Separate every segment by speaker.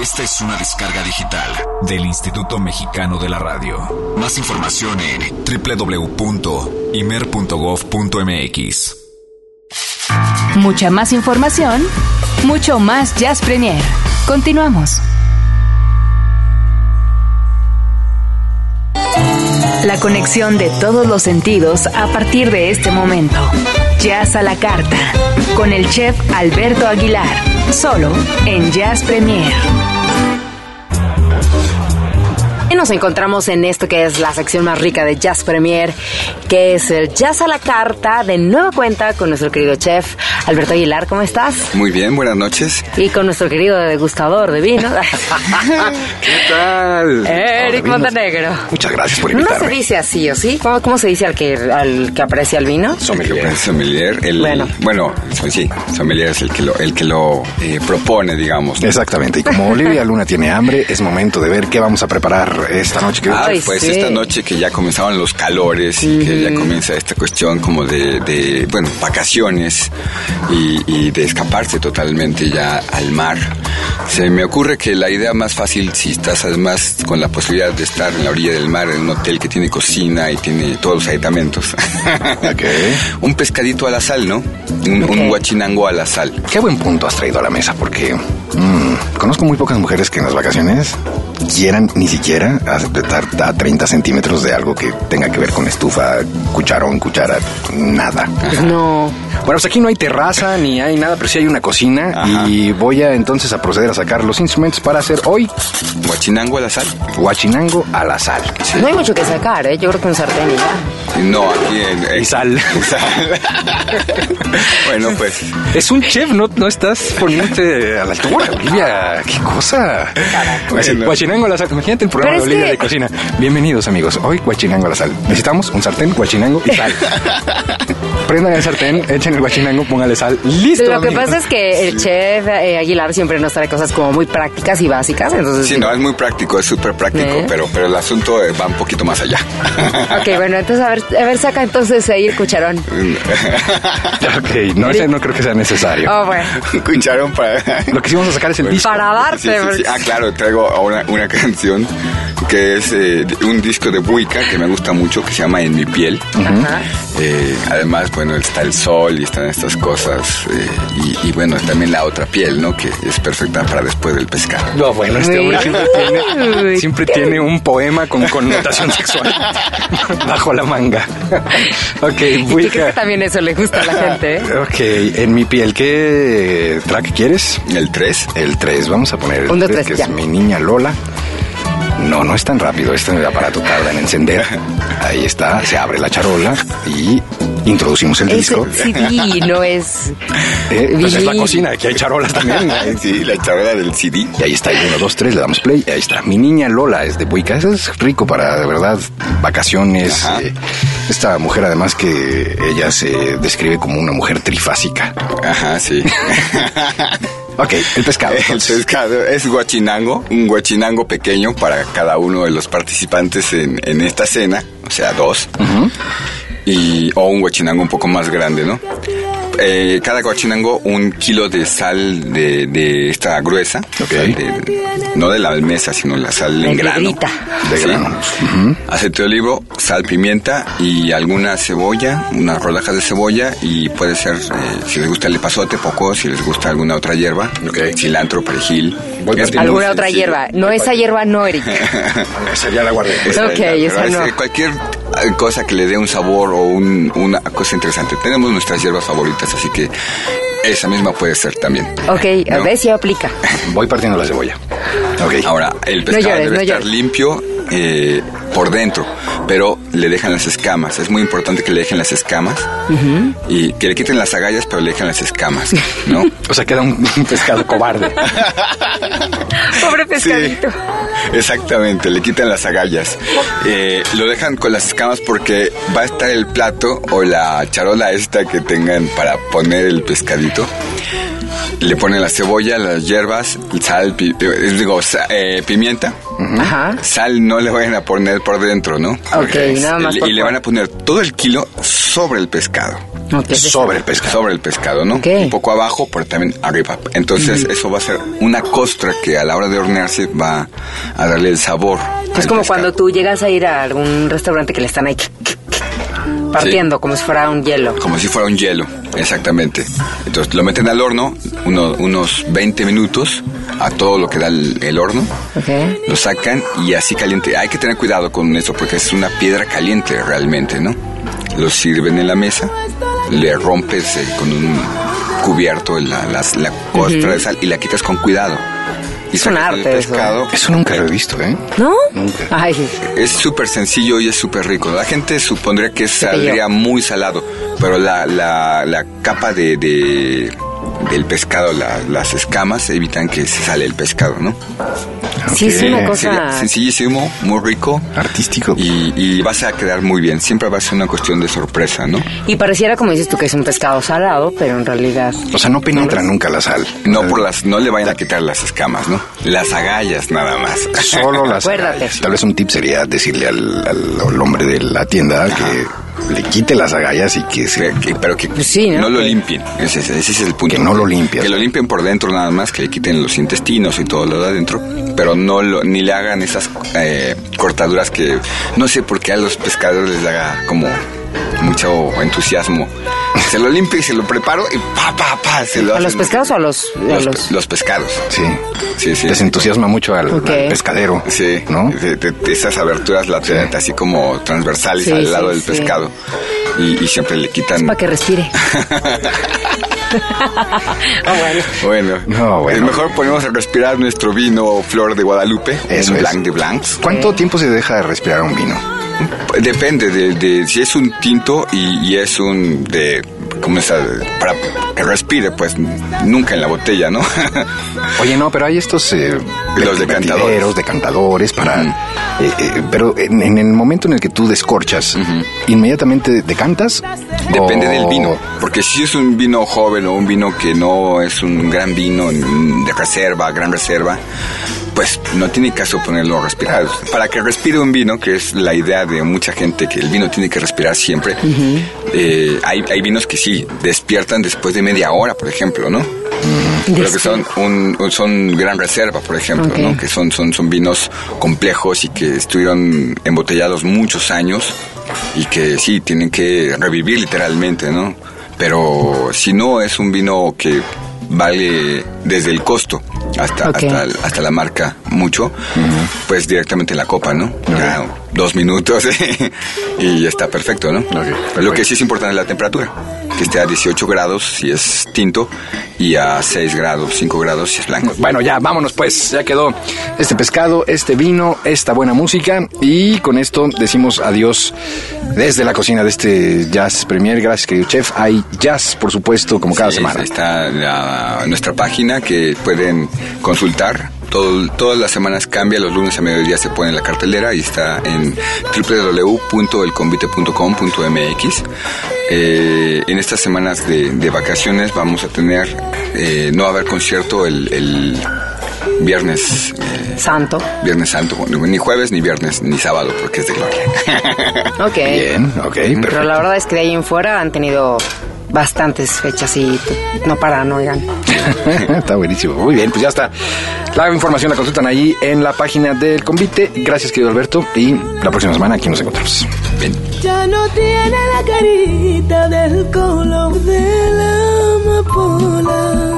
Speaker 1: Esta es una descarga digital del Instituto Mexicano de la Radio. Más información en www.imer.gov.mx.
Speaker 2: Mucha más información, mucho más Jazz Premier. Continuamos. La conexión de todos los sentidos a partir de este momento. Jazz a la carta. Con el chef Alberto Aguilar. Solo en Jazz Premier. Nos encontramos en esto que es la sección más rica de Jazz Premier, que es el Jazz a la carta, de nueva cuenta con nuestro querido chef Alberto Aguilar. ¿Cómo estás?
Speaker 3: Muy bien, buenas noches.
Speaker 2: Y con nuestro querido degustador de vino.
Speaker 3: ¿Qué tal?
Speaker 2: Eric Montenegro.
Speaker 4: Muchas gracias por
Speaker 2: No
Speaker 4: invitarme.
Speaker 2: se dice así, ¿o sí? ¿Cómo, cómo se dice al que, al que aprecia el vino?
Speaker 3: Sommelier. Sommelier, el,
Speaker 2: Bueno.
Speaker 3: bueno, sí, sommelier es el que lo, el que lo eh, propone, digamos. ¿no?
Speaker 4: Exactamente. Y como Olivia Luna tiene hambre, es momento de ver qué vamos a preparar esta noche. que-
Speaker 3: Ah,
Speaker 2: Ay,
Speaker 3: pues
Speaker 2: sí.
Speaker 3: esta noche que ya comenzaron los calores y que ya comienza esta cuestión como de, de, bueno, vacaciones y, y de escaparse totalmente ya al mar. Se me ocurre que la idea más fácil, si estás además con la posibilidad de estar en la orilla del mar, en un hotel que tiene cocina y tiene todos los aditamentos.
Speaker 4: Ok.
Speaker 3: un pescadito a la sal, ¿no? Un,
Speaker 2: Ok.
Speaker 3: un guachinango a la sal.
Speaker 4: Qué buen punto has traído a la mesa, porque mm, conozco muy pocas mujeres que en las vacaciones quieran ni siquiera aceptar a 30 centímetros de algo que tenga que ver con estufa, cucharón, cuchara, nada.
Speaker 2: No.
Speaker 4: Bueno, pues aquí no hay terraza ni hay nada, pero sí hay una cocina
Speaker 3: Ajá.
Speaker 4: y voy a entonces a proceder a sacar los instrumentos para hacer hoy
Speaker 3: Guachinango a la sal.
Speaker 4: guachinango a la sal.
Speaker 2: No hay mucho que sacar, ¿eh? Yo creo que un sartén y ya.
Speaker 3: No, aquí en... en-
Speaker 4: Y sal.
Speaker 3: bueno, pues...
Speaker 4: Es un chef, no, no estás poniéndote a la altura, Olivia. ¿Qué cosa?
Speaker 3: Bueno.
Speaker 4: Guachinango a la sal. Imagínate el programa
Speaker 2: Pero
Speaker 4: de Olivia
Speaker 2: que-
Speaker 4: de cocina. Bienvenidos, amigos. Hoy guachinango a la sal. Necesitamos un sartén, guachinango y sal. Prendan el sartén, echen el guachinango, póngale sal. ¡Listo!
Speaker 2: Lo que pasa es que el chef eh, Aguilar siempre nos trae cosas como muy prácticas y básicas, entonces...
Speaker 3: Sí, no, es muy práctico, es súper práctico,
Speaker 2: ¿Eh?
Speaker 3: pero, pero el asunto eh, va un poquito más allá.
Speaker 2: Ok, bueno, entonces a ver, a ver, saca entonces ahí el cucharón.
Speaker 4: Ok, no, ese no creo que sea necesario.
Speaker 2: Oh, bueno.
Speaker 3: Un cucharón para...
Speaker 4: Lo que sí vamos a sacar es el disco.
Speaker 2: Para darte.
Speaker 3: Sí, sí, sí. Ah, claro, traigo ahora una canción que es eh, un disco de Buica que me gusta mucho, que se llama En mi piel.
Speaker 2: Ajá.
Speaker 3: Eh, además, bueno, está el sol y están estas cosas. eh, y, y, bueno, también la otra piel, ¿no? Que es perfecta para después del pescado.
Speaker 4: No, bueno, este hombre siempre tiene, siempre tiene un poema con connotación sexual bajo la manga. Ok,
Speaker 2: Y creo
Speaker 4: Buica.
Speaker 2: que también eso le gusta a la gente, ¿eh?
Speaker 4: Ok, en mi piel, ¿qué track quieres?
Speaker 3: El 3.
Speaker 4: El 3, vamos a poner el
Speaker 2: Un, dos,
Speaker 4: 3,
Speaker 2: tres,
Speaker 4: que
Speaker 2: ya.
Speaker 4: es mi niña Lola. No, no es tan rápido, este aparato tarda en encender. Ahí está, se abre la charola y introducimos el
Speaker 2: Es
Speaker 4: disco.
Speaker 2: CD, no es...
Speaker 4: Eh, pues es la cocina, aquí hay charolas también.
Speaker 3: Sí, la charola del CD.
Speaker 4: Y ahí está, 1, 2, 3, le damos play, y ahí está. Mi niña Lola es de Buica, eso es rico para, de verdad, vacaciones. Eh, esta mujer además que ella se describe como una mujer trifásica.
Speaker 3: Ajá, sí.
Speaker 4: Ok, el pescado.
Speaker 3: El pescado es guachinango, un guachinango pequeño para cada uno de los participantes en, en esta cena, o sea, dos. Y, o un guachinango un poco más grande, ¿no? Eh, cada guachinango un kilo de sal de, de esta gruesa,
Speaker 4: Ok.
Speaker 3: sal de- no de la almesa, sino la sal en
Speaker 2: De
Speaker 3: grano.
Speaker 2: negrita.
Speaker 4: De
Speaker 3: Sí.
Speaker 4: grano.
Speaker 3: Aceite de olivo, sal, pimienta y alguna cebolla, unas rodajas de cebolla y puede ser, eh, si les gusta el epazote, poco, si les gusta alguna otra hierba,
Speaker 4: Ok.
Speaker 3: cilantro, perejil.
Speaker 2: Alguna otra hierba. No, esa hierba no, Eric.
Speaker 4: Esa ya la guardé.
Speaker 3: Esa
Speaker 2: Ok, esa no.
Speaker 3: Cualquier cosa que le dé un sabor o un- una cosa interesante. Tenemos nuestras hierbas favoritas, así que esa misma puede ser también.
Speaker 2: Ok, a
Speaker 3: ¿No?
Speaker 2: ver si aplica.
Speaker 4: Voy partiendo la cebolla. Ok.
Speaker 3: Ahora, el pescado
Speaker 2: llores,
Speaker 3: debe
Speaker 2: no
Speaker 3: estar
Speaker 2: llores.
Speaker 3: limpio eh, por dentro, pero le dejan las escamas. Es muy importante que le dejen las escamas y que le quiten las agallas, pero le dejen las escamas, ¿no?
Speaker 4: O sea, queda un, un pescado cobarde.
Speaker 2: Pobre pescadito.
Speaker 3: Exactamente, le quitan las agallas. Eh, lo dejan con las escamas porque va a estar el plato o la charola esta que tengan para poner el pescadito. Le ponen la cebolla, las hierbas, sal, pi- eh, digo, sa- eh, pimienta.
Speaker 2: Ajá.
Speaker 3: Sal no le vayan a poner por dentro, ¿no?
Speaker 2: Ok, nada más
Speaker 3: Y-
Speaker 2: por
Speaker 3: Y le van a poner todo el kilo sobre el pescado.
Speaker 4: Sobre el pescado.
Speaker 3: sobre el pescado, ¿no? Un poco abajo, pero también arriba. Entonces, eso va a ser una costra que a la hora de hornearse va a darle el sabor.
Speaker 2: Es como
Speaker 3: pescado.
Speaker 2: cuando tú llegas a ir a algún restaurante que le están ahí partiendo, como si fuera un hielo.
Speaker 3: Como si fuera un hielo, exactamente. Entonces lo meten al horno uno- unos 20 minutos a todo lo que da el, el horno. Lo sacan y así caliente. Hay que tener cuidado con eso porque es una piedra caliente realmente, ¿no? Lo sirven en la mesa, le rompes eh, con un cubierto la, las- la costra de sal y la quitas con cuidado.
Speaker 2: Es un arte eso.
Speaker 3: pescado.
Speaker 4: Eso nunca lo he visto, ¿eh?
Speaker 2: ¿No?
Speaker 4: Nunca.
Speaker 2: Ay,
Speaker 3: Es súper sencillo y es súper rico. La gente supondría que saldría muy salado, pero la, la, la capa de, de- del pescado, la- las escamas, evitan que se sale el pescado, ¿no?
Speaker 2: sí, es una cosa...
Speaker 3: sencillísimo, muy rico
Speaker 4: Artístico.
Speaker 3: y, y vas a quedar muy bien. Siempre va a ser una cuestión de sorpresa, ¿no?
Speaker 2: Y pareciera, como dices tú, que es un pescado salado, pero en realidad...
Speaker 4: O sea, no penetra nunca la sal.
Speaker 3: No por las, no le vayan a quitar las escamas, ¿no? Las agallas nada más.
Speaker 4: Solo las
Speaker 2: Acuérdate.
Speaker 4: agallas. Tal vez un tip sería decirle al, al- al hombre de la tienda que le quite las agallas y que se...
Speaker 3: Que- pero que
Speaker 2: Pues sí, ¿no?
Speaker 3: no lo limpien. Ese, ese es el punto.
Speaker 4: Que no lo limpias.
Speaker 3: Que lo limpien por dentro nada más, que le quiten los intestinos y todo lo de adentro. Pero no lo, ni le hagan esas eh, cortaduras que no sé por qué a los pescadores les haga como mucho entusiasmo. Se lo limpio y se lo preparo y pa, pa, pa, se lo
Speaker 2: ¿A
Speaker 3: hacen.
Speaker 2: los pescados o a los...? a
Speaker 3: Los,
Speaker 2: los-
Speaker 3: los pescados.
Speaker 4: Sí.
Speaker 3: Sí, sí.
Speaker 4: Les entusiasma mucho al, pescadero.
Speaker 3: Sí,
Speaker 4: ¿No?
Speaker 3: de- de- de esas aberturas laterales así como transversales
Speaker 2: Sí,
Speaker 3: al lado
Speaker 2: sí,
Speaker 3: del
Speaker 2: sí.
Speaker 3: pescado. Y, y siempre le quitan...
Speaker 2: Para que respire. Ah, bueno.
Speaker 3: Bueno,
Speaker 4: No, bueno.
Speaker 3: Eh, mejor ponemos a respirar nuestro vino Flor de Guadalupe,
Speaker 4: Eso
Speaker 3: un
Speaker 4: es.
Speaker 3: Blanc de Blancs.
Speaker 4: ¿Cuánto tiempo se deja de respirar un vino?
Speaker 3: Depende de, de si es un tinto y, y es un de como esa para que respire, pues nunca en la botella, ¿no?
Speaker 4: Oye, no, pero hay estos... eh,
Speaker 3: Los decantadores.
Speaker 4: decantadores para... Eh, eh, pero en, en el momento en el que tú descorchas, ¿inmediatamente decantas?
Speaker 3: Depende
Speaker 4: ¿O-
Speaker 3: del vino, porque si es un vino joven o un vino que no es un gran vino de reserva, gran reserva, pues no tiene caso ponerlo a respirar. Para que respire un vino, que es la idea de mucha gente, que el vino tiene que respirar siempre, eh, hay, hay vinos que sí, despiertan después de media hora, por ejemplo, ¿no? Pero que son un, son gran reserva, por ejemplo. ¿no? Que son, son, son vinos complejos y que estuvieron embotellados muchos años y que sí, tienen que revivir literalmente, ¿no? Pero si no es un vino que vale desde el costo hasta, hasta, hasta la marca mucho, pues directamente en la copa, ¿no? Ya dos minutos y ya está perfecto, ¿no? Lo que sí es importante es la temperatura, que esté a 18 grados si es tinto y a 6 grados, 5 grados si es blanco.
Speaker 4: Bueno, ya, vámonos pues. Ya quedó este pescado, este vino, esta buena música. Y con esto decimos adiós desde la cocina de este Jazz Premier. Gracias, querido chef. Hay jazz, por supuesto, como cada
Speaker 3: Sí,
Speaker 4: semana.
Speaker 3: Está la- nuestra página que pueden consultar. Todo- todas las semanas cambia, los lunes a mediodía se pone en la cartelera y está en www.elconvite.com.mx. Eh, en estas semanas de, de vacaciones vamos a tener, eh, no va a haber concierto el, el viernes, eh,
Speaker 2: Santo.
Speaker 3: viernes santo, ni jueves, ni viernes, ni sábado, porque es de gloria.
Speaker 2: Ok.
Speaker 4: Bien, ok,
Speaker 2: Pero la verdad es que de ahí en fuera han tenido bastantes fechas y no paran, oigan.
Speaker 4: está buenísimo. Muy bien, pues ya está. La información la consultan ahí en la página del convite. Gracias, querido Alberto. Y la próxima semana aquí nos encontramos.
Speaker 3: Bien.
Speaker 5: Ya no tiene la carita del color de la amapola.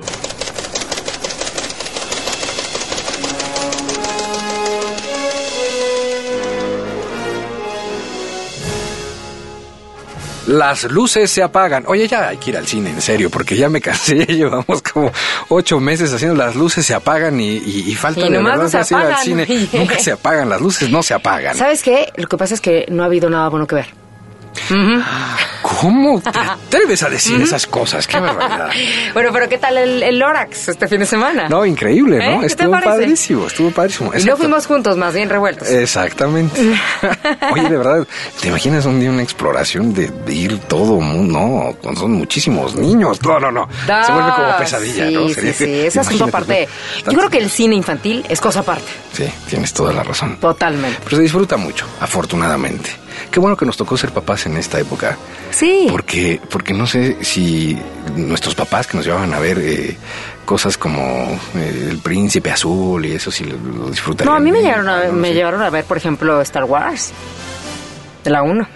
Speaker 4: Las luces se apagan. Oye, ya hay que ir al cine, en serio, porque ya me cansé. Ya llevamos como ocho meses haciendo las luces se apagan y, y, y falta
Speaker 2: Y
Speaker 4: de verdad
Speaker 2: no se
Speaker 4: más ir al cine. Nunca se apagan, las luces no se apagan.
Speaker 2: ¿Sabes qué? Lo que pasa es que no ha habido nada bueno que ver. Ujú.
Speaker 4: ¿Cómo te atreves a decir esas cosas? Qué barbaridad.
Speaker 2: Bueno, pero ¿qué tal el, el Lorax este fin de semana?
Speaker 4: No, increíble,
Speaker 2: ¿Eh?
Speaker 4: ¿no?
Speaker 2: ¿Qué te
Speaker 4: Estuvo padrísimo, estuvo padrísimo.
Speaker 2: y no fuimos juntos, más bien revueltos.
Speaker 4: Exactamente. Oye, de verdad, ¿te imaginas un día una exploración de, de ir todo mundo? No, son muchísimos niños. No, no, no. Se vuelve como
Speaker 2: Ah,
Speaker 4: pesadilla,
Speaker 2: sí,
Speaker 4: ¿no?
Speaker 2: Sí,
Speaker 4: Sería-
Speaker 2: sí, es asunto aparte. Yo creo que el cine infantil es cosa aparte.
Speaker 4: Sí, tienes toda la razón.
Speaker 2: Totalmente.
Speaker 4: Pero se disfruta mucho, afortunadamente. Qué bueno que nos tocó ser papás en esta época.
Speaker 2: Sí.
Speaker 4: Porque, porque no sé si nuestros papás que nos llevaban a ver eh, cosas como eh, El Príncipe Azul y eso, si lo, lo disfrutarían.
Speaker 2: No, a mí me
Speaker 4: bien,
Speaker 2: llegaron a,
Speaker 4: no
Speaker 2: me
Speaker 4: sé.
Speaker 2: llevaron a ver, por ejemplo, Star Wars. De la 1.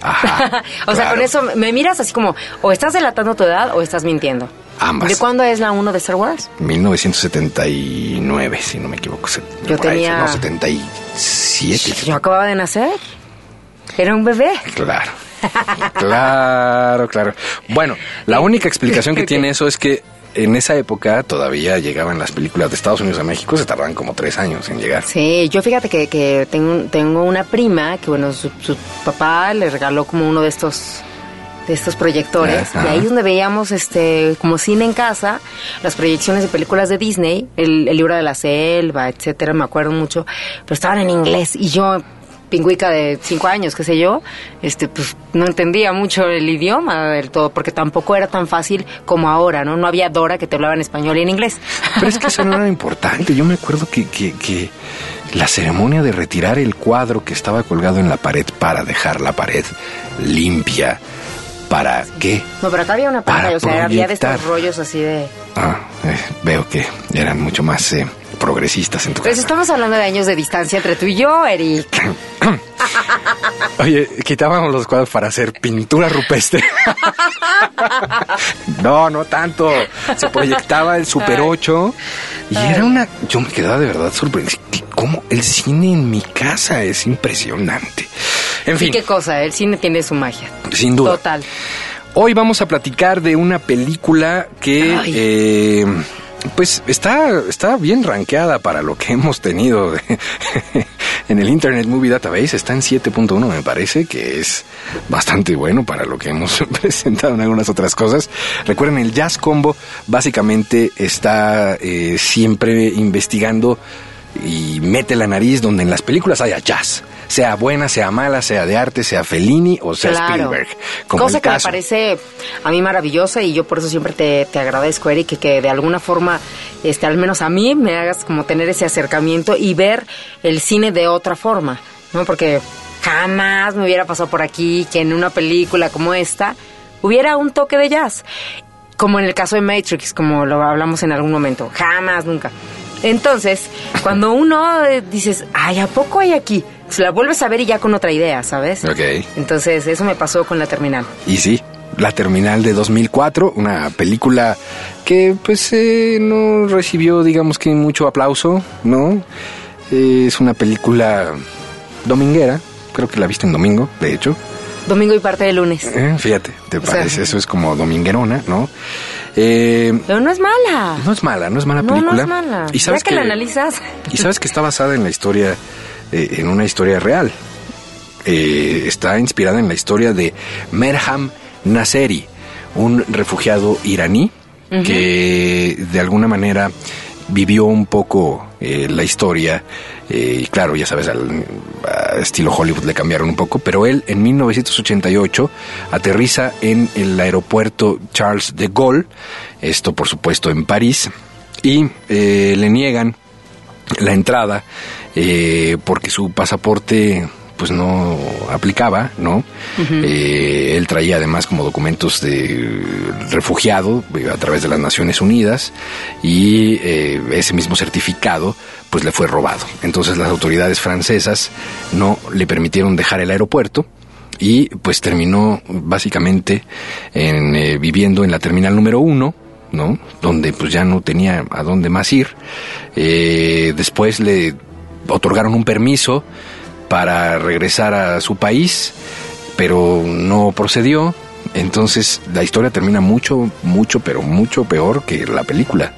Speaker 4: Ajá,
Speaker 2: o sea, con eso me miras así como, o estás delatando tu edad o estás mintiendo.
Speaker 4: Ambas.
Speaker 2: ¿De cuándo es la 1 de Star Wars?
Speaker 4: 1979, si no me equivoco.
Speaker 2: Yo
Speaker 4: por ahí,
Speaker 2: tenía-
Speaker 4: No, 77.
Speaker 2: Yo acababa de nacer. Era un bebé.
Speaker 4: Claro. Claro, claro. Bueno, la única explicación que tiene eso es que en esa época todavía llegaban las películas de Estados Unidos a México, se tardaban como tres años en llegar.
Speaker 2: Sí, yo fíjate que, que tengo, tengo una prima que, bueno, su, su papá le regaló como uno de estos de estos proyectores
Speaker 4: Ajá.
Speaker 2: y ahí es donde veíamos este como cine en casa las proyecciones de películas de Disney el, el libro de la selva etcétera me acuerdo mucho pero estaban en inglés y yo pingüica de cinco años qué sé yo este pues no entendía mucho el idioma del todo porque tampoco era tan fácil como ahora no no había Dora que te hablaba en español y en inglés
Speaker 4: Pero es que eso no era importante. Yo me acuerdo que, que, que la ceremonia de retirar el cuadro que estaba colgado en la pared para dejar la pared limpia. ¿Para qué?
Speaker 2: no pero acá había una pantalla o sea había de estos rollos así de
Speaker 4: Ah, eh, veo que eran mucho más eh, progresistas en tu
Speaker 2: Pues
Speaker 4: casa.
Speaker 2: estamos hablando de años de distancia entre tú y yo, Eric.
Speaker 4: Oye, quitábamos los cuadros para hacer pintura rupestre. no, no tanto. Se proyectaba el Super 8 y era una... Yo me quedaba de verdad sorprendido. ¿Cómo el cine en mi casa es impresionante? En fin,
Speaker 2: qué cosa, el cine tiene su magia.
Speaker 4: sin duda.
Speaker 2: Total.
Speaker 4: Hoy vamos a platicar de una película que...
Speaker 2: Ay.
Speaker 4: eh, pues está, está bien rankeada para lo que hemos tenido en el Internet Movie Database. Está en 7.1, me parece, que es bastante bueno para lo que hemos presentado en algunas otras cosas. Recuerden, el Jazz Combo básicamente está eh, siempre investigando y mete la nariz donde en las películas haya jazz. Sea buena, sea mala, sea de arte, sea Fellini o sea
Speaker 2: Claro.
Speaker 4: Spielberg. Como
Speaker 2: Cosa que me
Speaker 4: caso.
Speaker 2: parece a mí maravillosa y yo por eso siempre te, te agradezco, Eric, que, que de alguna forma, este, al menos a mí, me hagas como tener ese acercamiento y ver el cine de otra forma, ¿no? Porque jamás me hubiera pasado por aquí que en una película como esta hubiera un toque de jazz. Como en el caso de Matrix, como lo hablamos en algún momento. Jamás, nunca. Entonces, cuando uno eh, dices, ay, ¿a poco hay aquí? Se la vuelves a ver y ya con otra idea, ¿sabes?
Speaker 4: Ok.
Speaker 2: Entonces, eso me pasó con la terminal.
Speaker 4: Y sí, La Terminal de 2004, una película que pues eh, no recibió digamos que mucho aplauso, ¿no? Eh, es una película dominguera, creo que la viste en domingo, de hecho.
Speaker 2: Domingo y parte de lunes.
Speaker 4: Eh, fíjate, ¿te parece? Eso es como dominguerona, ¿no? Eh,
Speaker 2: Pero no es mala.
Speaker 4: no es mala, no es mala película.
Speaker 2: no es mala.
Speaker 4: Y sabes
Speaker 2: ya que, la analizas.
Speaker 4: y sabes que está basada en la historia, eh, en una historia real. Eh, está inspirada en la historia de Merham Nasseri, un refugiado iraní que de alguna manera vivió un poco eh, la historia. eh, y claro, ya sabes, al, estilo Hollywood le cambiaron un poco, pero él en 1988 aterriza en el aeropuerto Charles de Gaulle, esto por supuesto en París, y eh, le niegan la entrada eh, porque su pasaporte pues no aplicaba, ¿no? Eh, él traía además como documentos de refugiado eh, a través de las Naciones Unidas y eh, ese mismo certificado pues le fue robado. Entonces las autoridades francesas no le permitieron dejar el aeropuerto y pues terminó básicamente en, eh, viviendo en la terminal número uno, ¿no? Donde pues ya no tenía a dónde más ir. Eh, después le otorgaron un permiso para regresar a su país pero no procedió. Entonces la historia termina mucho, mucho, pero mucho peor que la película.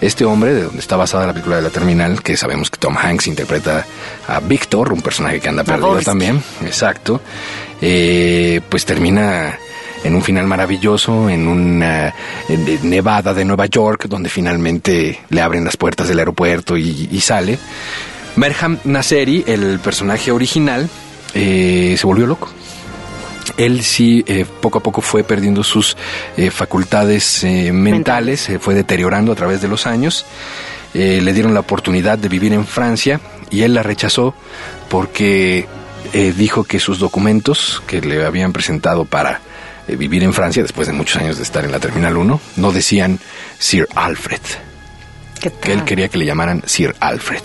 Speaker 4: Este hombre, de donde está basada la película de la terminal, que sabemos que Tom Hanks interpreta a Víctor, un personaje que anda perdido también, exacto, eh, pues termina en un final maravilloso, en una en- de Nevada de Nueva York, donde finalmente le abren las puertas del aeropuerto y, y sale. Merham Nasseri, el personaje original, eh, se volvió loco. Él sí eh, poco a poco fue perdiendo sus eh, facultades eh, mentales, se fue deteriorando a través de los años. Eh, le dieron la oportunidad de vivir en Francia y él la rechazó porque eh, dijo que sus documentos que le habían presentado para eh, vivir en Francia, después de muchos años de estar en la Terminal 1, no decían Sir Alfred
Speaker 2: ¿Qué
Speaker 4: que él
Speaker 2: tal?
Speaker 4: quería que le llamaran Sir Alfred.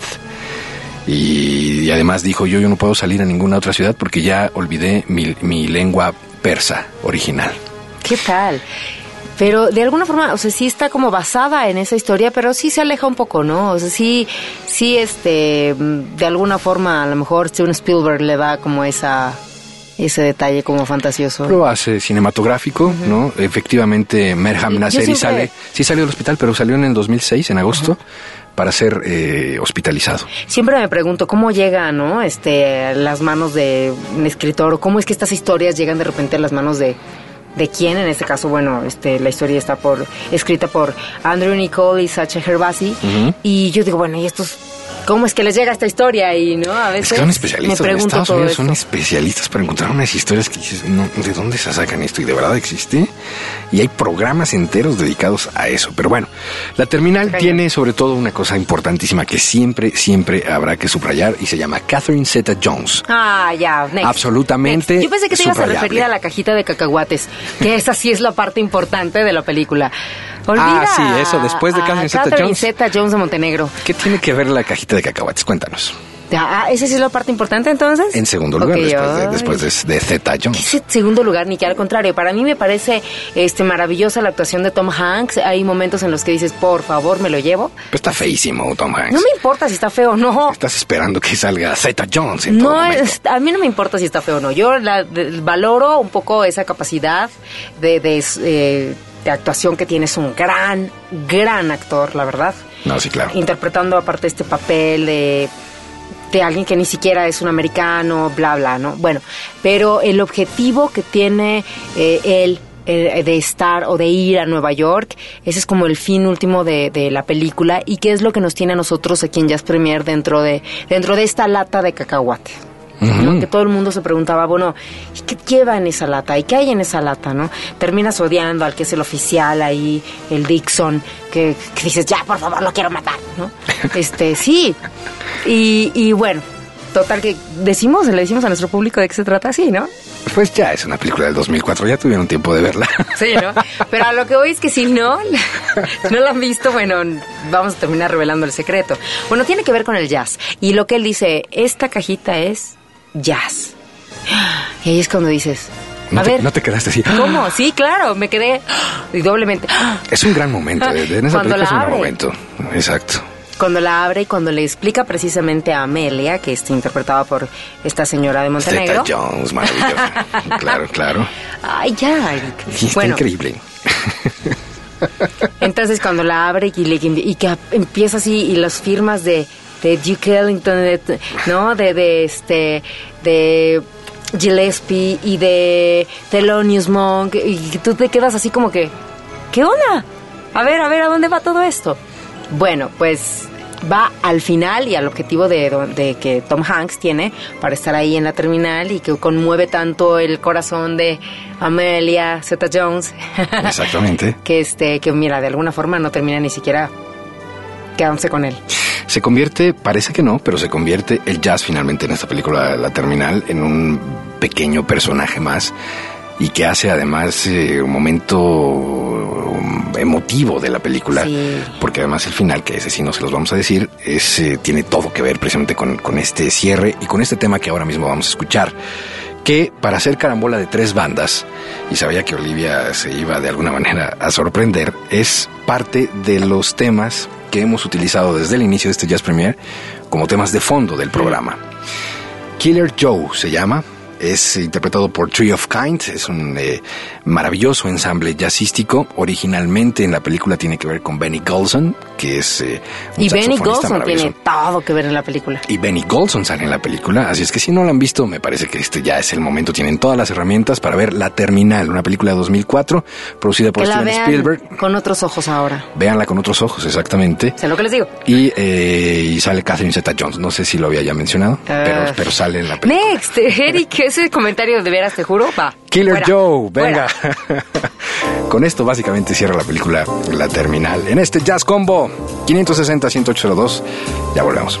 Speaker 4: Y, y además dijo, yo, yo no puedo salir a ninguna otra ciudad porque ya olvidé mi, mi lengua persa original.
Speaker 2: ¿Qué tal? Pero de alguna forma, o sea, sí está como basada en esa historia, pero sí se aleja un poco, ¿no? O sea, sí, sí, este, de alguna forma, a lo mejor Steven Spielberg le da como esa, ese detalle como fantasioso.
Speaker 4: Lo hace cinematográfico, ¿no? Efectivamente, Merham
Speaker 2: siempre-
Speaker 4: sale, sí salió del hospital, pero salió en el 2006, en agosto, para ser eh, hospitalizado.
Speaker 2: Siempre me pregunto cómo llega, ¿no? Este, a las manos de un escritor, o cómo es que estas historias llegan de repente a las manos de, de quién. En este caso, bueno, este, la historia está por, escrita por Andrew Nicole y Sacha Gervasi. Y yo digo, bueno, ¿y estos, cómo es que les llega esta historia? Y, ¿no? A
Speaker 4: Es
Speaker 2: veces
Speaker 4: que son
Speaker 2: me
Speaker 4: especialistas, en
Speaker 2: pregunto
Speaker 4: Estados
Speaker 2: todo
Speaker 4: Unidos son especialistas para encontrar unas historias que dices, no, ¿de dónde se sacan esto? Y de verdad existe. Y hay programas enteros dedicados a eso. Pero bueno, la terminal tiene sobre todo una cosa importantísima que siempre, siempre habrá que subrayar y se llama Catherine Zeta Jones.
Speaker 2: Ah, ya, next.
Speaker 4: Absolutamente
Speaker 2: Next. Yo pensé que te ibas a referir a la cajita de cacahuates, que esa sí es la parte importante de la película. Olvida
Speaker 4: Ah, sí, eso, después de Catherine Zeta
Speaker 2: Catherine
Speaker 4: Jones.
Speaker 2: Zeta-Jones de Montenegro.
Speaker 4: ¿Qué tiene que ver la cajita de cacahuates? Cuéntanos.
Speaker 2: Ah, ¿esa sí es la parte importante entonces?
Speaker 4: En segundo lugar,
Speaker 2: Ok,
Speaker 4: después, de, después de, de Zeta Jones.
Speaker 2: Ese segundo lugar, ni que al contrario. Para mí me parece este maravillosa la actuación de Tom Hanks. Hay momentos en los que dices, por favor, me lo llevo.
Speaker 4: Pues está feísimo, Tom Hanks.
Speaker 2: No me importa si está feo o no.
Speaker 4: Estás esperando que salga Zeta Jones en todo
Speaker 2: No,
Speaker 4: momento.
Speaker 2: es- a mí no me importa si está feo o no. Yo la- de- valoro un poco esa capacidad de, de, eh, de actuación que tiene. Es un gran, gran actor, la verdad.
Speaker 4: No, sí, claro.
Speaker 2: Interpretando aparte este papel de, de alguien que ni siquiera es un americano, bla, bla, ¿no? Bueno, pero el objetivo que tiene eh, él eh, de estar o de ir a Nueva York, ese es como el fin último de, de la película y qué es lo que nos tiene a nosotros aquí en Jazz Premier dentro de, dentro de esta lata de cacahuate. ¿No? Que todo el mundo se preguntaba, bueno, ¿y qué lleva en esa lata? ¿Y qué hay en esa lata? ¿no? Terminas odiando al que es el oficial ahí, el Dixon, que, que dices, ya, por favor, lo quiero matar, ¿no? Este, sí. Y, y bueno, total que decimos, le decimos a nuestro público de qué se trata así, ¿no?
Speaker 4: Pues ya es una película del 2004, ya tuvieron tiempo de verla.
Speaker 2: Sí, ¿no? Pero a lo que voy es que si no, no lo han visto, bueno, vamos a terminar revelando el secreto. Bueno, tiene que ver con el jazz. Y lo que él dice, esta cajita es jazz. Y ahí es cuando dices,
Speaker 4: No
Speaker 2: a
Speaker 4: te,
Speaker 2: ver,
Speaker 4: no te quedaste así.
Speaker 2: ¿cómo? Sí, claro, me quedé y doblemente.
Speaker 4: Es un gran momento. En esa
Speaker 2: Cuando
Speaker 4: película es
Speaker 2: la
Speaker 4: un gran
Speaker 2: abre.
Speaker 4: momento. Exacto.
Speaker 2: Cuando la abre y cuando le explica precisamente a Amelia, que está interpretada por esta señora de Montenegro.
Speaker 4: Jones, maravillosa. claro, claro.
Speaker 2: Ay, ya, Eric.
Speaker 4: Está
Speaker 2: Bueno,
Speaker 4: increíble.
Speaker 2: Entonces cuando la abre y, le- y que empieza así y las firmas de, de Duke Ellington, de- ¿no? De, de este, de Gillespie y de Thelonious Monk y tú te quedas así como que, ¿qué onda? A ver, a ver, ¿a dónde va todo esto? Bueno, pues va al final y al objetivo de, de que Tom Hanks tiene para estar ahí en la terminal y que conmueve tanto el corazón de Amelia Zeta Jones.
Speaker 4: Exactamente.
Speaker 2: que este que mira de alguna forma no termina ni siquiera quedándose con él.
Speaker 4: Se convierte, parece que no, pero se convierte el jazz finalmente en esta película La Terminal en un pequeño personaje más y que hace además eh, un momento um, emotivo de la película,
Speaker 2: Sí.
Speaker 4: porque además el final, que ese sí no se los vamos a decir, es, eh, tiene todo que ver precisamente con, con este cierre y con este tema que ahora mismo vamos a escuchar que para hacer carambola de tres bandas, y sabía que Olivia se iba de alguna manera a sorprender, es parte de los temas que hemos utilizado desde el inicio de este Jazz Premier como temas de fondo del programa. Killer Joe se llama, es interpretado por Tree of Kind, es un eh, maravilloso ensamble jazzístico. Originalmente en la película tiene que ver con Benny Golson, que es eh, un
Speaker 2: Y Benny Golson tiene todo que ver en la película.
Speaker 4: Y Benny Golson sale en la película, así es que si no la han visto, me parece que este ya es el momento. Tienen todas las herramientas para ver La Terminal, una película de 2004, producida por
Speaker 2: Que la
Speaker 4: Steven
Speaker 2: vean
Speaker 4: Spielberg.
Speaker 2: con otros ojos ahora.
Speaker 4: Véanla con otros ojos, exactamente.
Speaker 2: Sé lo que les digo.
Speaker 4: Y, eh, y sale Catherine Zeta-Jones. No sé si lo había ya mencionado, pero,
Speaker 2: Ah.
Speaker 4: pero sale en la película.
Speaker 2: Next, Eric, ese comentario de veras, te juro, va.
Speaker 4: Killer
Speaker 2: fuera,
Speaker 4: Joe, venga. Con esto básicamente cierra la película La Terminal. En este Jazz Combo 560-1802, ya volvemos.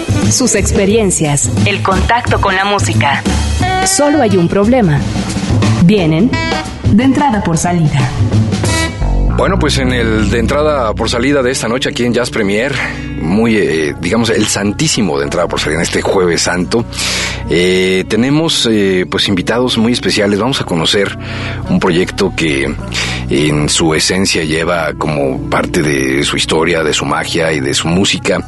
Speaker 6: sus experiencias, el contacto con la música. Solo hay un problema. Vienen de entrada por salida.
Speaker 4: Bueno, pues en el de entrada por salida de esta noche aquí en Jazz Premier, muy, eh, digamos, el santísimo de entrada por salida en este jueves santo, eh, tenemos eh, pues invitados muy especiales. Vamos a conocer un proyecto que en su esencia lleva como parte de su historia, de su magia y de su música.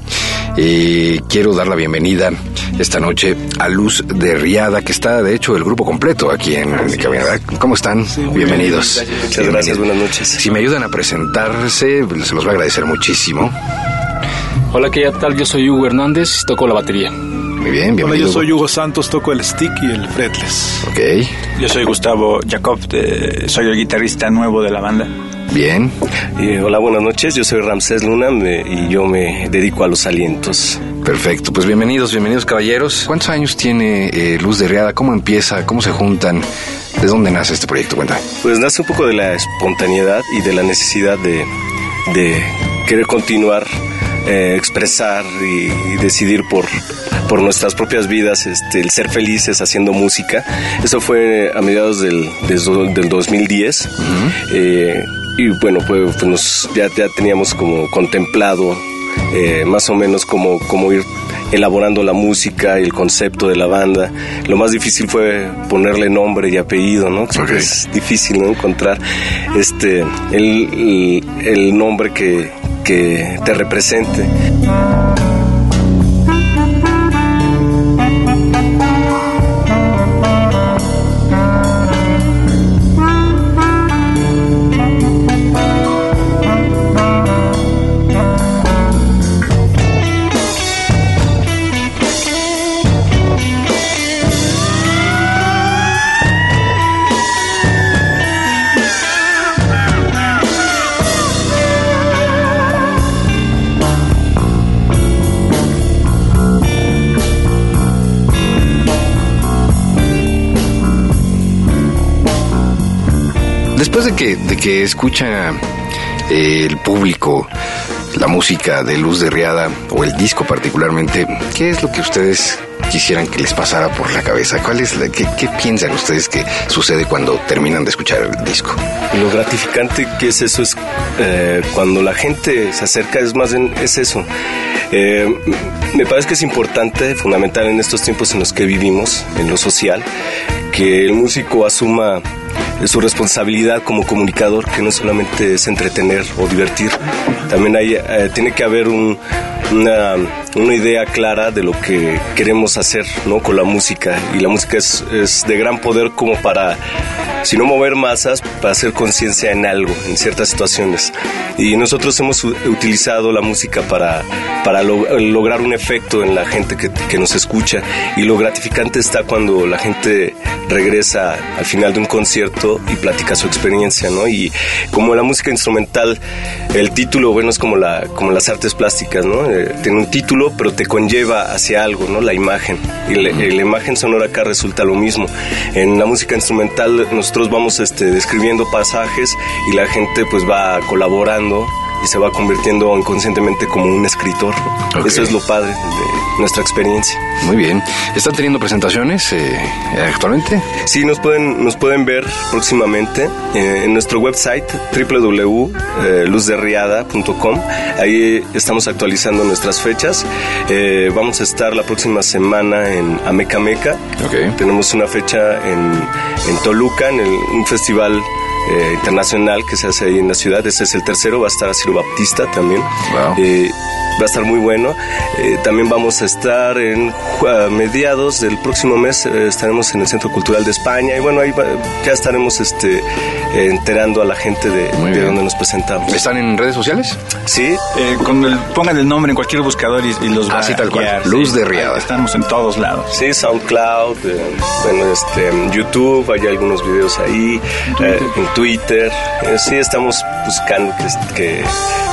Speaker 4: quiero dar la bienvenida esta noche a Luz de Riada, que está de hecho el grupo completo aquí en, en cabina. ¿Cómo están? Bienvenidos.
Speaker 7: Muchas gracias, buenas noches.
Speaker 4: Si me ayudan a presentarse, se los voy a agradecer muchísimo.
Speaker 8: Hola, ¿qué tal? Yo soy Hugo Hernández, toco la batería.
Speaker 4: Muy bien, bienvenido.
Speaker 9: Hola, yo soy Hugo Santos, toco el stick y el fretless.
Speaker 4: Ok,
Speaker 10: Yo soy Gustavo Jacob, de- soy el guitarrista nuevo de la banda.
Speaker 4: bien.
Speaker 7: Y, hola, buenas noches. Yo soy Ramsés Luna me- y yo me dedico a los alientos.
Speaker 4: Perfecto, pues bienvenidos, bienvenidos caballeros. ¿Cuántos años tiene eh, Luz de Riada? ¿Cómo empieza? ¿Cómo se juntan? ¿De dónde nace este proyecto? Cuéntame.
Speaker 7: Pues nace un poco de la espontaneidad y de la necesidad de, de querer continuar, eh, expresar y, y decidir por, por nuestras propias vidas, este, el ser felices haciendo música. Eso fue a mediados del, del, del 2010. Eh, y bueno, pues, pues nos, ya, ya teníamos como contemplado eh, más o menos como, como ir elaborando la música y el concepto de la banda. Lo más difícil fue ponerle nombre y apellido, ¿no? Siempre
Speaker 4: Ok.
Speaker 7: es difícil ¿no? encontrar este el- el nombre que, que te represente.
Speaker 4: De que, de que escucha eh, el público la música de Luz de Riada o el disco particularmente, ¿qué es lo que ustedes quisieran que les pasara por la cabeza? ¿Cuál es la, qué, piensan ustedes que sucede cuando terminan de escuchar el disco?
Speaker 7: Lo gratificante que es eso es eh, cuando la gente se acerca, es más bien, es eso. Eh, me parece que es importante, fundamental en estos tiempos en los que vivimos, en lo social, que el músico asuma su responsabilidad como comunicador, que no solamente es entretener o divertir, también hay, eh, tiene que haber un- una, una idea clara de lo que queremos hacer ¿no? con la música. Y la música es, es de gran poder como para, si no mover masas, para hacer conciencia en algo, en ciertas situaciones. Y nosotros hemos utilizado la música para, para lo- lograr un efecto en la gente que, que nos escucha. Y lo gratificante está cuando la gente regresa al final de un concierto y platica su experiencia, ¿no? Y como la música instrumental, el título, bueno, es como, la, como las artes plásticas, ¿no? Eh, tiene un título, pero te conlleva hacia algo, ¿no? La imagen. Y la, la imagen sonora acá resulta lo mismo. En la música instrumental nosotros vamos este, describiendo pasajes y la gente pues va colaborando y se va convirtiendo inconscientemente como un escritor. Eso es lo padre de nuestra experiencia.
Speaker 4: Muy bien. ¿Están teniendo presentaciones eh, actualmente?
Speaker 7: Sí, nos pueden, nos pueden ver próximamente eh, en nuestro website www.luzderriada.com. Ahí estamos actualizando nuestras fechas. Eh, vamos a estar la próxima semana en Amecameca.
Speaker 4: Ok.
Speaker 7: Tenemos una fecha en, en Toluca, en el- un festival eh, internacional que se hace ahí en la ciudad. Ese es el tercero, va a estar Ciro Baptista también.
Speaker 4: Wow.
Speaker 7: Eh, va a estar muy bueno. Eh, también vamos a estar en a mediados del próximo mes, eh, estaremos en el Centro Cultural de España y bueno, ahí va- ya estaremos este, eh, enterando a la gente de, de dónde nos presentamos.
Speaker 4: ¿Están en redes sociales?
Speaker 7: Sí.
Speaker 10: Eh, con el, pongan el nombre en cualquier buscador y, y los va
Speaker 4: Así
Speaker 10: a
Speaker 4: tal cual.
Speaker 10: guiar,
Speaker 4: Luz
Speaker 10: sí.
Speaker 4: de Riada.
Speaker 10: Estamos en todos lados.
Speaker 7: Sí, SoundCloud, eh, bueno, este, en YouTube, hay algunos videos ahí, eh, en Twitter. Eh, sí, estamos buscando que, que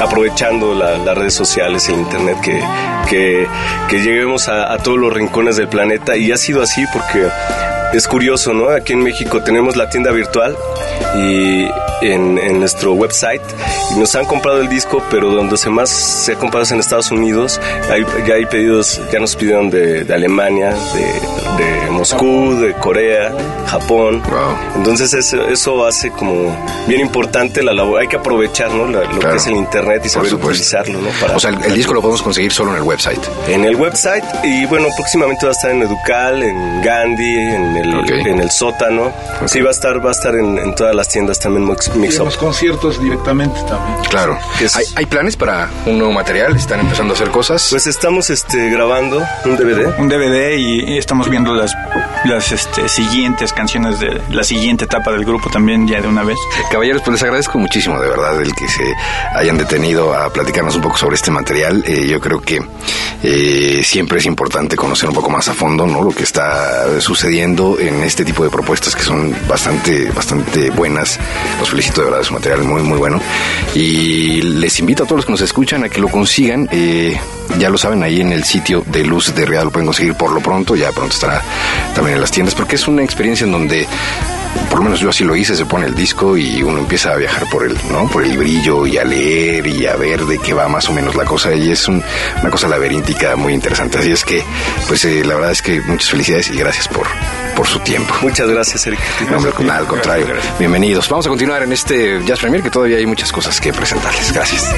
Speaker 7: aprovechando la- las redes sociales Internet, que, que, que lleguemos a, a todos los rincones del planeta. Y ha sido así porque es curioso, ¿no? Aquí en México tenemos la tienda virtual y en, en nuestro website y nos han comprado el disco, pero donde se más se ha comprado es en Estados Unidos. Hay, ya hay pedidos, ya nos pidieron de, de Alemania, de, de Moscú, de Corea, Japón. Entonces eso, eso hace como bien importante la labor. Hay que aprovechar, ¿no? La- lo
Speaker 4: Claro.
Speaker 7: que es el internet y saber utilizarlo, ¿no? Para-
Speaker 4: O sea, el, el disco lo podemos conseguir solo en el website.
Speaker 7: en el website y bueno, próximamente va a estar en Educal, en Gandhi, en el, en el sótano. Sí, va a estar, va a estar en, en todas las tiendas también Mix,
Speaker 9: Y
Speaker 7: Mix
Speaker 9: en
Speaker 7: Up.
Speaker 9: los conciertos directamente también.
Speaker 4: Claro. ¿Hay, hay planes para un nuevo material? ¿Están empezando a hacer cosas?
Speaker 7: Pues estamos este, grabando un DVD.
Speaker 10: Un DVD y, y estamos viendo las, las este, siguientes canciones de la siguiente etapa del grupo también ya de una vez.
Speaker 4: Caballeros, pues les agradezco muchísimo, de verdad, el que se hayan detenido a platicarnos un poco sobre este material. Eh, yo creo que eh, siempre es importante conocer un poco más a fondo ¿no? lo que está sucediendo en este tipo de propuestas que son bastante, bastante buenas. Los felicito de verdad, es un material muy, muy bueno. Y les invito a todos los que nos escuchan a que lo consigan. Eh, ya lo saben, ahí en el sitio de Luz de Real lo pueden conseguir por lo pronto. Ya pronto estará también en las tiendas, porque es una experiencia en donde por lo menos yo así lo hice, se pone el disco y uno empieza a viajar por el, ¿no? Por el librillo y a leer y a ver de qué va más o menos la cosa y es un- una cosa laberíntica muy interesante. Así es que, pues eh, la verdad es que muchas felicidades y gracias por, por su tiempo.
Speaker 7: Muchas gracias, Eric.
Speaker 4: No, nada, al contrario. Bienvenidos. Vamos a continuar en este Jazz Premier que todavía hay muchas cosas que presentarles. Gracias.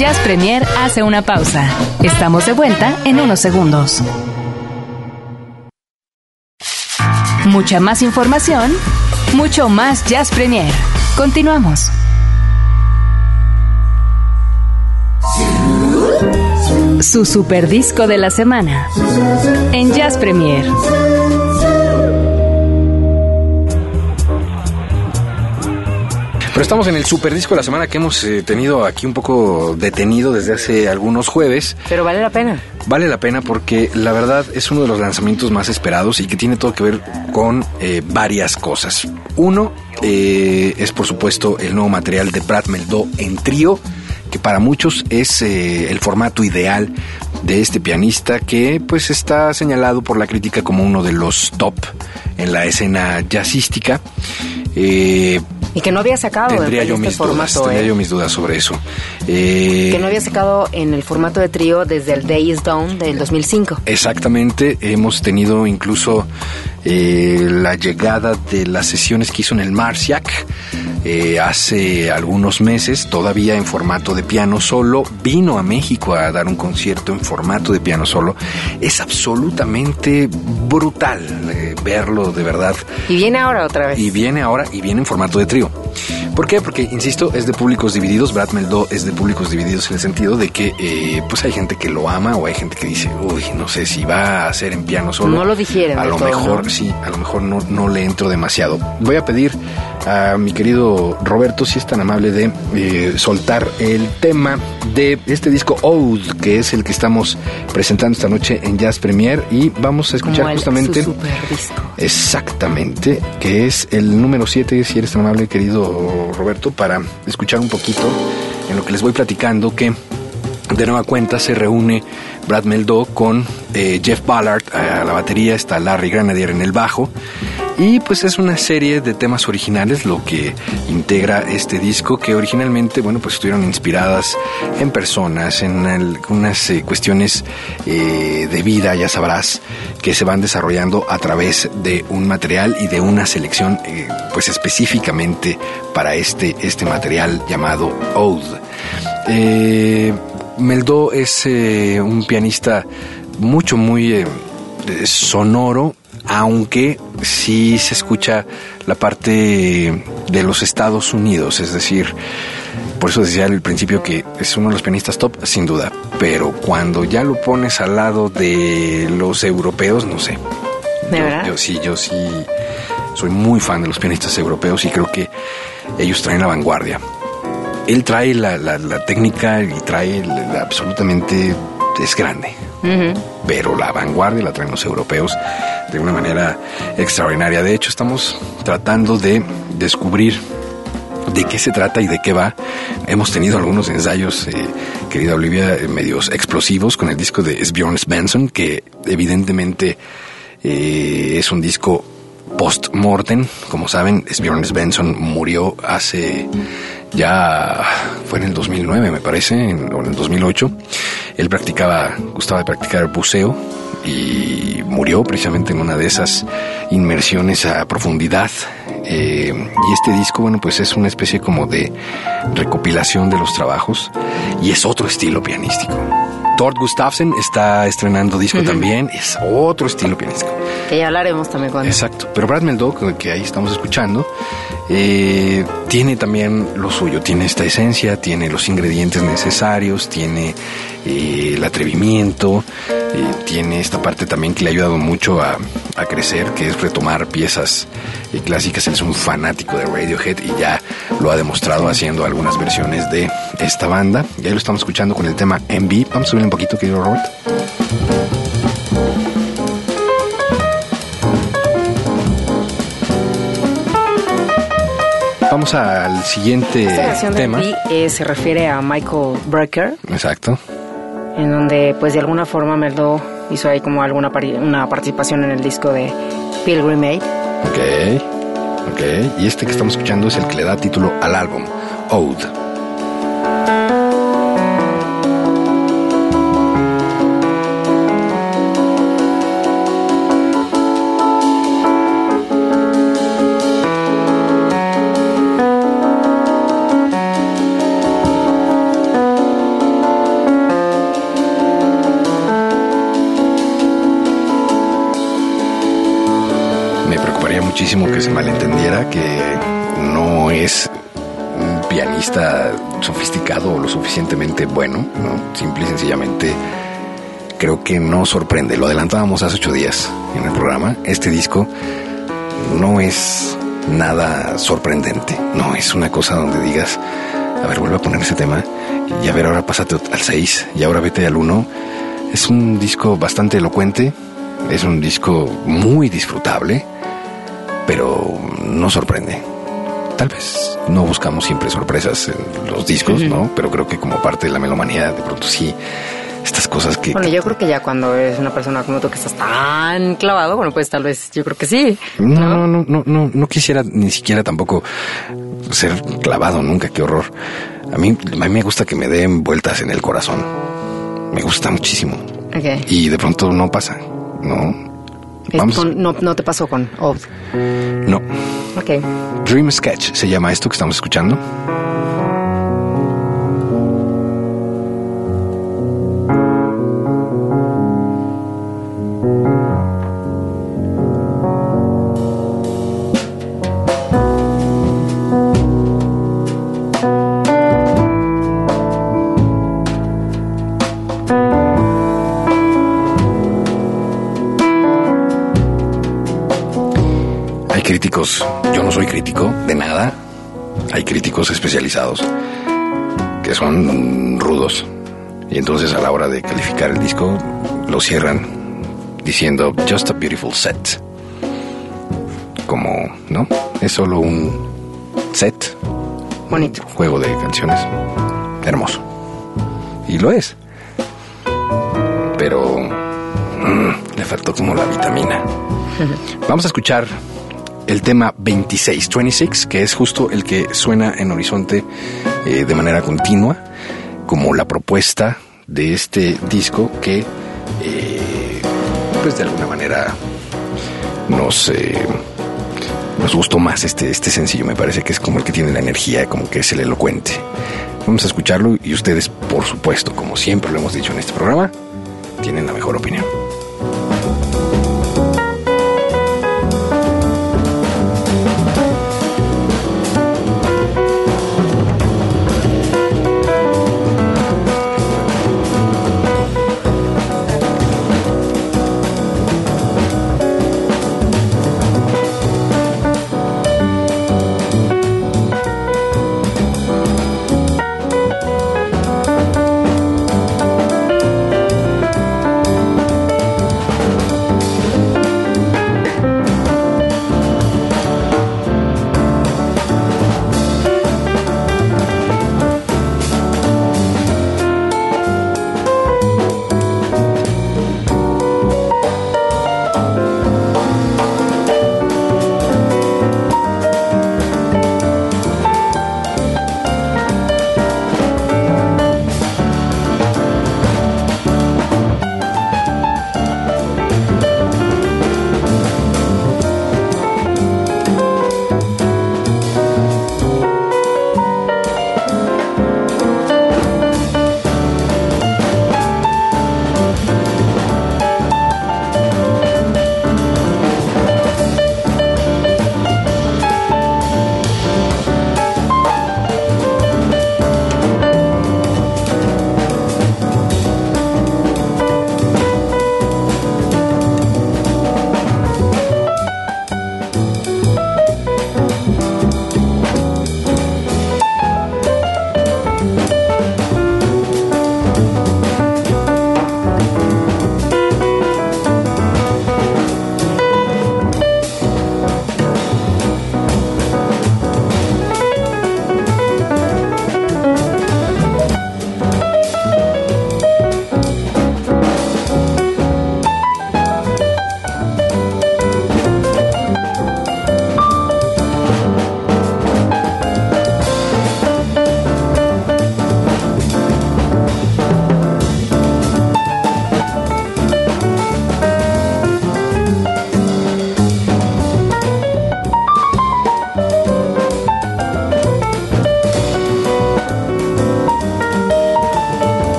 Speaker 6: Jazz Premier hace una pausa. Estamos de vuelta en unos segundos. Mucha más información, mucho más Jazz Premier. Continuamos. Su super disco de la semana en Jazz Premier.
Speaker 4: Pero estamos en el super disco de la semana que hemos eh, tenido aquí un poco detenido desde hace algunos jueves.
Speaker 2: Pero vale la pena.
Speaker 4: Vale la pena porque la verdad es uno de los lanzamientos más esperados y que tiene todo que ver con eh, varias cosas. Uno eh, es por supuesto el nuevo material de Brad Meldó en trío, que para muchos es eh, el formato ideal de este pianista que pues está señalado por la crítica como uno de los top en la escena jazzística. Eh,
Speaker 2: Y que no había sacado
Speaker 4: tendría
Speaker 2: en
Speaker 4: yo
Speaker 2: este
Speaker 4: mis dudas,
Speaker 2: formato,
Speaker 4: tendría
Speaker 2: ¿eh?
Speaker 4: yo mis dudas sobre eso. Eh,
Speaker 2: Que no había sacado en el formato de trío desde el Day is Done del 2005.
Speaker 4: Exactamente, hemos tenido incluso eh, la llegada de las sesiones que hizo en el Marciac eh, hace algunos meses, todavía en formato de piano solo, vino a México a dar un concierto en formato de piano solo. Es absolutamente brutal eh, verlo de verdad
Speaker 2: Y viene ahora otra vez.
Speaker 4: y viene ahora y viene en formato de trío. ¿Por qué? Porque, insisto, es de públicos divididos. Brad Meldó es de públicos divididos en el sentido de que, eh, pues hay gente que lo ama o hay gente que dice, uy, no sé si va a hacer en piano solo.
Speaker 2: No lo digieren
Speaker 4: A lo
Speaker 2: todo,
Speaker 4: mejor,
Speaker 2: ¿no?
Speaker 4: sí, a lo mejor no, no le entro demasiado. Voy a pedir a mi querido Roberto, si es tan amable, de eh, soltar el tema de este disco Ode, que es el que estamos presentando esta noche en Jazz Premier. Y vamos a escuchar
Speaker 2: Como
Speaker 4: justamente.
Speaker 2: su super disco.
Speaker 4: Exactamente, que es el número 7, si eres tan amable, querido Roberto, para escuchar un poquito en lo que les voy platicando, que de nueva cuenta se reúne Brad Meldó con eh, Jeff Ballard a la batería, está Larry Granadier en el bajo, y pues es una serie de temas originales lo que integra este disco que originalmente, bueno, pues estuvieron inspiradas en personas, en algunas eh, cuestiones eh, de vida, ya sabrás, que se van desarrollando a través de un material y de una selección eh, pues específicamente para este, este material llamado Ode. Meldó es eh, un pianista mucho, muy eh, eh, sonoro, aunque sí se escucha la parte de los Estados Unidos, es decir, por eso decía al principio que es uno de los pianistas top, sin duda, pero cuando ya lo pones al lado de los europeos, no sé.
Speaker 2: ¿De
Speaker 4: Yo-
Speaker 2: verdad?
Speaker 4: Yo, sí, yo sí soy muy fan de los pianistas europeos y creo que ellos traen la vanguardia. Él trae la, la- la técnica y trae la- absolutamente es grande pero la vanguardia la traen los europeos de una manera extraordinaria. De hecho, estamos tratando de descubrir de qué se trata y de qué va. Hemos tenido algunos ensayos, eh, querida Olivia, eh, medios explosivos con el disco de Bjorn Benson, que evidentemente eh, es un disco post-mortem. Como saben, Bjorn Benson murió hace ya fue en el 2009 me parece, en- o en el 2008. Él practicaba, gustaba de practicar buceo y murió precisamente en una de esas inmersiones a profundidad. Eh, y este disco, bueno, pues es una especie como de recopilación de los trabajos y es otro estilo pianístico. Tord Gustafsson está estrenando disco
Speaker 2: Ujú.
Speaker 4: también, es otro estilo pianístico.
Speaker 2: Que ya hablaremos también cuando.
Speaker 4: Exacto. Pero Brad Meldó, que- que ahí estamos escuchando, eh, tiene también lo suyo, tiene esta esencia, tiene los ingredientes necesarios, tiene eh, el atrevimiento, eh, tiene esta parte también que le ha ayudado mucho a, a crecer, que es retomar piezas eh, clásicas. Él es un fanático de Radiohead y ya lo ha demostrado haciendo algunas versiones de esta banda. Y ahí lo estamos escuchando con el tema MV. Vamos a subir un poquito, querido Robert. Vamos al siguiente
Speaker 2: Esta canción de
Speaker 4: tema.
Speaker 2: Eh, se refiere a Michael Brecker,
Speaker 4: Exacto.
Speaker 2: en donde pues de alguna forma Meldo hizo ahí como alguna una participación en el disco de Pilgrim Aid.
Speaker 4: Ok. Ok. Y este que estamos escuchando es el que le da título al álbum, Ode. Muchísimo que se malentendiera que no es un pianista sofisticado o lo suficientemente bueno, ¿no? Simple y sencillamente creo que no sorprende. Lo adelantábamos hace ocho días en el programa. Este disco no es nada sorprendente. No es una cosa donde digas, a ver, vuelve a poner ese tema y a ver, ahora pásate al 6 y ahora vete al 1. Es un disco bastante elocuente, es un disco muy disfrutable, sorprende. Tal vez no buscamos siempre sorpresas en los discos, ¿no? Pero creo que como parte de la melomanía, de pronto sí, estas cosas que...
Speaker 2: Bueno, yo creo que ya cuando eres una persona como tú que estás tan clavado, bueno, pues tal vez yo creo que sí.
Speaker 4: No, no, no, no, no, no quisiera ni siquiera tampoco ser clavado nunca, qué horror. A mí, a mí me gusta que me den vueltas en el corazón. Me gusta muchísimo. Y de pronto no pasa, ¿no?
Speaker 2: Es
Speaker 4: Vamos.
Speaker 2: con- no, no te pasó con.
Speaker 4: No. Dream Sketch se llama esto que estamos escuchando. Cierran diciendo just a beautiful set. Como, ¿no? Es solo un set.
Speaker 2: Bonito.
Speaker 4: Un juego de canciones. Hermoso. Y lo es. Pero mm, le faltó como la vitamina. Vamos a escuchar el tema 26, 26, que es justo el que suena en Horizonte eh, de manera continua, como la propuesta de este disco que, pues de alguna manera, nos, eh, nos gustó más este, este sencillo. Me parece que es como el que tiene la energía, como que es el elocuente. Vamos a escucharlo y ustedes, por supuesto, como siempre lo hemos dicho en este programa, tienen la mejor opinión.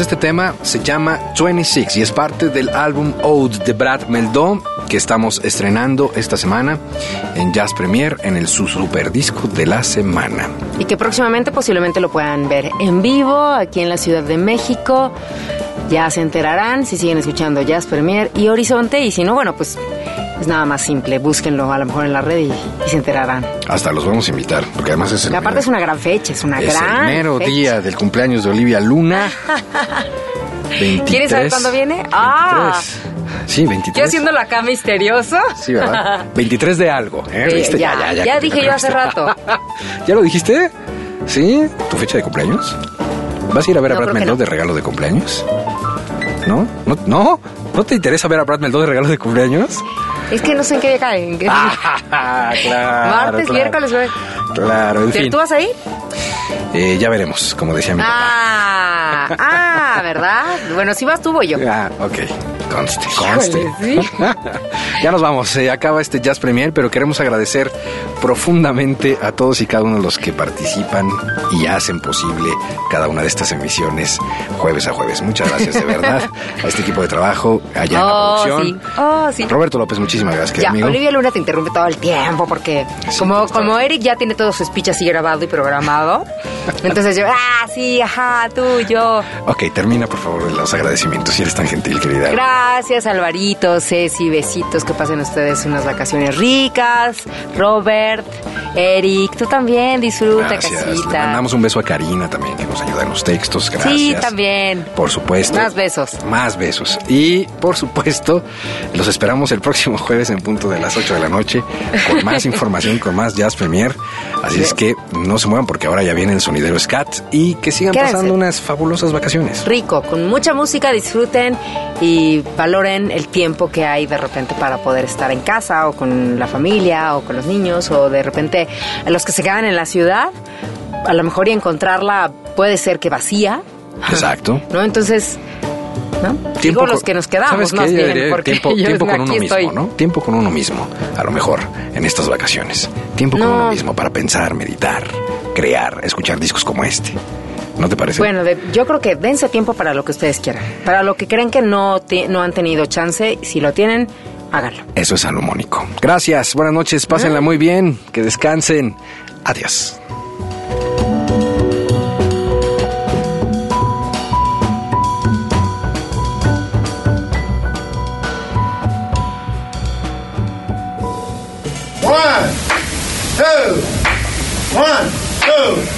Speaker 4: Este tema, se llama 26 y es parte del álbum Ode de Brad Meldon que estamos estrenando esta semana en Jazz Premier en el su super disco de la semana.
Speaker 2: Y que próximamente posiblemente lo puedan ver en vivo aquí en la Ciudad de México. Ya se enterarán si siguen escuchando Jazz Premier y Horizonte y si no, bueno, pues es nada más simple. Búsquenlo a lo mejor en la red y, y se enterarán.
Speaker 4: Hasta los vamos a invitar, porque además es el,
Speaker 2: aparte es una gran fecha, es una
Speaker 4: es
Speaker 2: gran
Speaker 4: el mero
Speaker 2: fecha.
Speaker 4: día del cumpleaños de Olivia Luna. 23,
Speaker 2: ¿Quieres saber cuándo viene? Ah,
Speaker 4: 23. Sí, 23.
Speaker 2: yo haciéndolo acá misterioso.
Speaker 4: Sí, ¿verdad? 23 de algo. ¿eh?
Speaker 2: Sí,
Speaker 4: ¿Viste?
Speaker 2: ya, ya dije yo hace rato.
Speaker 4: ¿Ya lo dijiste? ¿Sí? ¿Tu fecha de cumpleaños? ¿Vas a ir a ver a Brad Meldó
Speaker 2: no.
Speaker 4: de regalo de cumpleaños? ¿No? ¿No? ¿No? ¿No te interesa ver a Brad Meldó de regalo de cumpleaños?
Speaker 2: Es que no sé en qué cae. en qué-
Speaker 4: Ah, claro.
Speaker 2: Martes,
Speaker 4: claro.
Speaker 2: miércoles, jueves.
Speaker 4: Claro, en fin.
Speaker 2: ¿Tú vas ahí?
Speaker 4: Eh, ya veremos, como decía mi papá.
Speaker 2: Ah, ah, ¿verdad? Bueno, si vas tú, voy yo.
Speaker 4: Ah, ok. Conste, conste.
Speaker 2: Sí.
Speaker 4: ya nos vamos, se acaba este Jazz Premier, pero queremos agradecer profundamente a todos y cada uno de los que participan y hacen posible cada una de estas emisiones jueves a jueves. Muchas gracias de verdad a este equipo de trabajo, allá en la
Speaker 2: Oh,
Speaker 4: producción.
Speaker 2: sí. Oh, sí.
Speaker 4: Roberto López, muchísimas gracias, querido
Speaker 2: Ya,
Speaker 4: amigo.
Speaker 2: Olivia Luna te interrumpe todo el tiempo porque como, como Eric ya tiene todo su speech así grabado y programado, entonces yo, ah, sí, ajá, tú, yo.
Speaker 4: Ok, termina por favor los agradecimientos si eres tan gentil, querida.
Speaker 2: Gracias, Alvarito, Ceci, besitos, que pasen ustedes unas vacaciones ricas. Robert, Eric, tú también disfruta,
Speaker 4: Gracias. Le
Speaker 2: casita.
Speaker 4: mandamos un beso a Karina también, que nos ayuda en los textos. Gracias.
Speaker 2: Sí, también.
Speaker 4: Por supuesto.
Speaker 2: Más besos.
Speaker 4: Más besos. Y, por supuesto, los esperamos el próximo jueves en punto de las 8 de la noche con más información, con más Jazz Premier. Así es que no se muevan porque ahora ya viene el sonidero Scat y que sigan
Speaker 2: Quédense.
Speaker 4: pasando unas fabulosas vacaciones.
Speaker 2: Rico, con mucha música, disfruten y valoren el tiempo que hay de repente para poder estar en casa o con la familia o con los niños o de repente los que se quedan en la ciudad, a lo mejor y encontrarla puede ser que vacía,
Speaker 4: Exacto.
Speaker 2: ¿no? Entonces, ¿no? Digo
Speaker 4: con-
Speaker 2: los que nos quedamos, más bien,
Speaker 4: diría
Speaker 2: porque
Speaker 4: tiempo,
Speaker 2: yo
Speaker 4: tiempo con uno mismo,
Speaker 2: estoy.
Speaker 4: ¿no? Tiempo con uno mismo, a lo mejor, en estas vacaciones. Tiempo con
Speaker 2: No.
Speaker 4: uno mismo para pensar, meditar, crear, escuchar discos como este. ¿No te parece?
Speaker 2: Bueno, de- yo creo que dense tiempo para lo que ustedes quieran. Para lo que creen que no, no han tenido chance, si lo tienen, háganlo.
Speaker 4: Eso es salomónico. Gracias, buenas noches, pásenla muy bien, que descansen. Adiós.
Speaker 11: One, two, one, two.